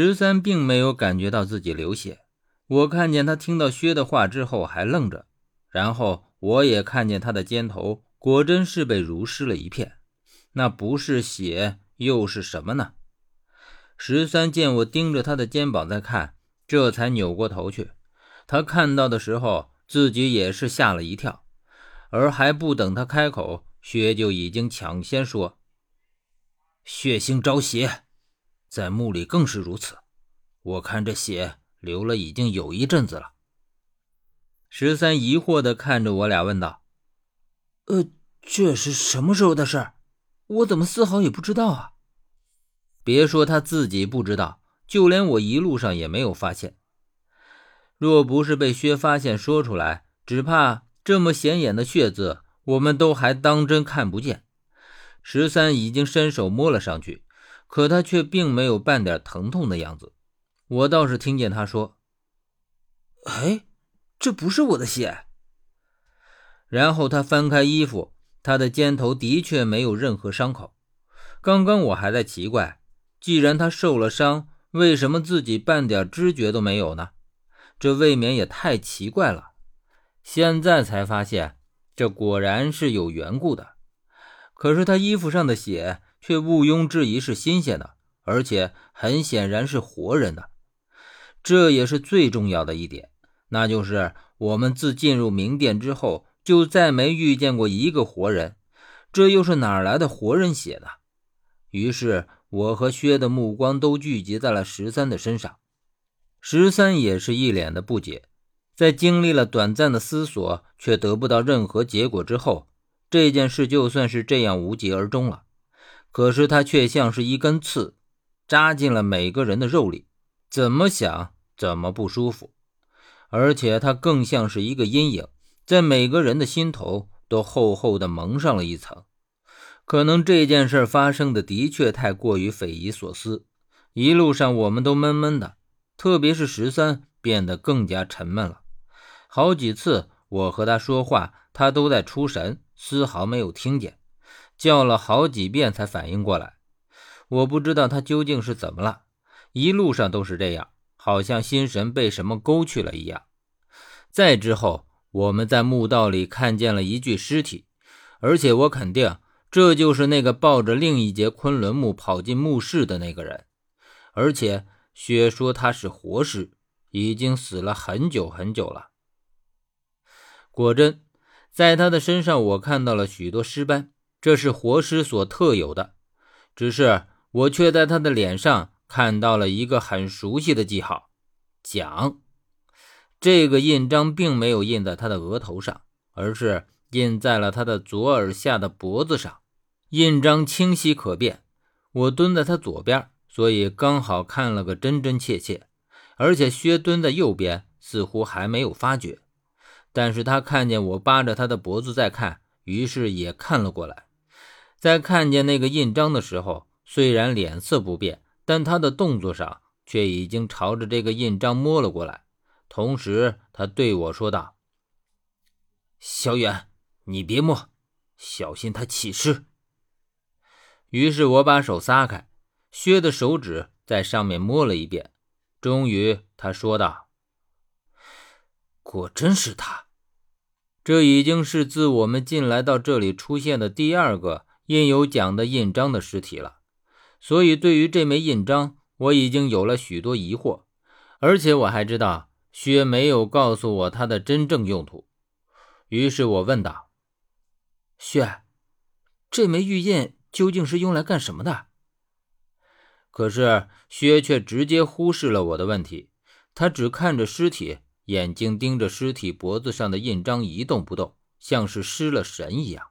十三并没有感觉到自己流血，我看见他听到薛的话之后还愣着，然后我也看见他的肩头果真是被濡湿了一片，那不是血又是什么呢？十三见我盯着他的肩膀在看，这才扭过头去。他看到的时候，自己也是吓了一跳，而还不等他开口，薛就已经抢先说：“血腥招邪。”在墓里更是如此，我看这血流了已经有一阵子了。十三疑惑地看着我俩问道：“呃，这是什么时候的事？我怎么丝毫也不知道啊？”别说他自己不知道，就连我一路上也没有发现。若不是被薛发现说出来，只怕这么显眼的血渍，我们都还当真看不见。十三已经伸手摸了上去。可他却并没有半点疼痛的样子，我倒是听见他说：“哎，这不是我的血。”然后他翻开衣服，他的肩头的确没有任何伤口。刚刚我还在奇怪，既然他受了伤，为什么自己半点知觉都没有呢？这未免也太奇怪了。现在才发现，这果然是有缘故的。可是他衣服上的血……却毋庸置疑是新鲜的，而且很显然是活人的。这也是最重要的一点，那就是我们自进入冥殿之后，就再没遇见过一个活人。这又是哪来的活人血呢？于是，我和薛的目光都聚集在了十三的身上。十三也是一脸的不解。在经历了短暂的思索，却得不到任何结果之后，这件事就算是这样无疾而终了。可是他却像是一根刺，扎进了每个人的肉里，怎么想怎么不舒服。而且他更像是一个阴影，在每个人的心头都厚厚的蒙上了一层。可能这件事发生的的确太过于匪夷所思，一路上我们都闷闷的，特别是十三变得更加沉闷了。好几次我和他说话，他都在出神，丝毫没有听见。叫了好几遍才反应过来，我不知道他究竟是怎么了，一路上都是这样，好像心神被什么勾去了一样。再之后，我们在墓道里看见了一具尸体，而且我肯定这就是那个抱着另一节昆仑木跑进墓室的那个人，而且薛说他是活尸，已经死了很久很久了。果真，在他的身上我看到了许多尸斑。这是活尸所特有的，只是我却在他的脸上看到了一个很熟悉的记号——奖。这个印章并没有印在他的额头上，而是印在了他的左耳下的脖子上。印章清晰可辨，我蹲在他左边，所以刚好看了个真真切切。而且薛蹲在右边，似乎还没有发觉，但是他看见我扒着他的脖子在看，于是也看了过来。在看见那个印章的时候，虽然脸色不变，但他的动作上却已经朝着这个印章摸了过来。同时，他对我说道：“小远，你别摸，小心他起尸。”于是我把手撒开，薛的手指在上面摸了一遍，终于他说道：“果真是他。”这已经是自我们进来到这里出现的第二个。印有蒋的印章的尸体了，所以对于这枚印章，我已经有了许多疑惑，而且我还知道薛没有告诉我它的真正用途。于是我问道：“薛，这枚玉印究竟是用来干什么的？”可是薛却直接忽视了我的问题，他只看着尸体，眼睛盯着尸体脖子上的印章一动不动，像是失了神一样。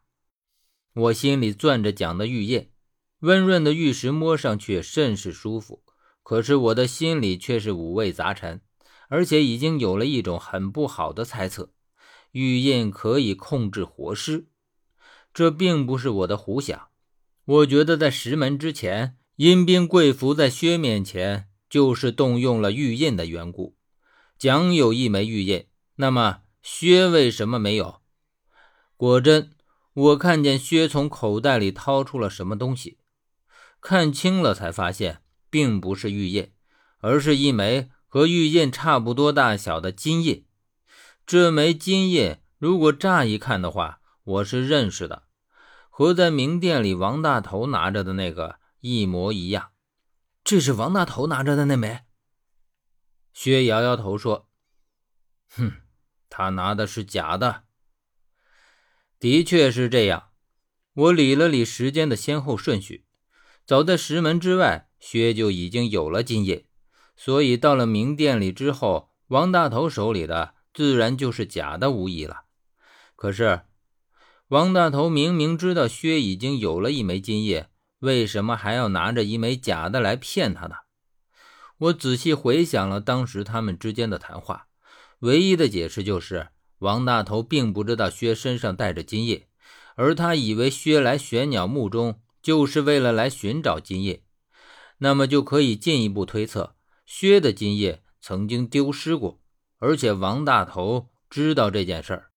我心里攥着蒋的玉印，温润的玉石摸上去甚是舒服。可是我的心里却是五味杂陈，而且已经有了一种很不好的猜测：玉印可以控制活尸。这并不是我的胡想。我觉得在石门之前，阴兵跪伏在薛面前，就是动用了玉印的缘故。蒋有一枚玉印，那么薛为什么没有？果真。我看见薛从口袋里掏出了什么东西，看清了才发现，并不是玉印，而是一枚和玉印差不多大小的金印。这枚金印，如果乍一看的话，我是认识的，和在明店里王大头拿着的那个一模一样。这是王大头拿着的那枚。薛摇摇头说：“哼，他拿的是假的。”的确是这样。我理了理时间的先后顺序，早在石门之外，薛就已经有了金印，所以到了明殿里之后，王大头手里的自然就是假的无疑了。可是，王大头明明知道薛已经有了一枚金印，为什么还要拿着一枚假的来骗他呢？我仔细回想了当时他们之间的谈话，唯一的解释就是王大头并不知道薛身上带着金叶。而他以为薛来玄鸟墓中就是为了来寻找金叶，那么就可以进一步推测，薛的金叶曾经丢失过，而且王大头知道这件事儿。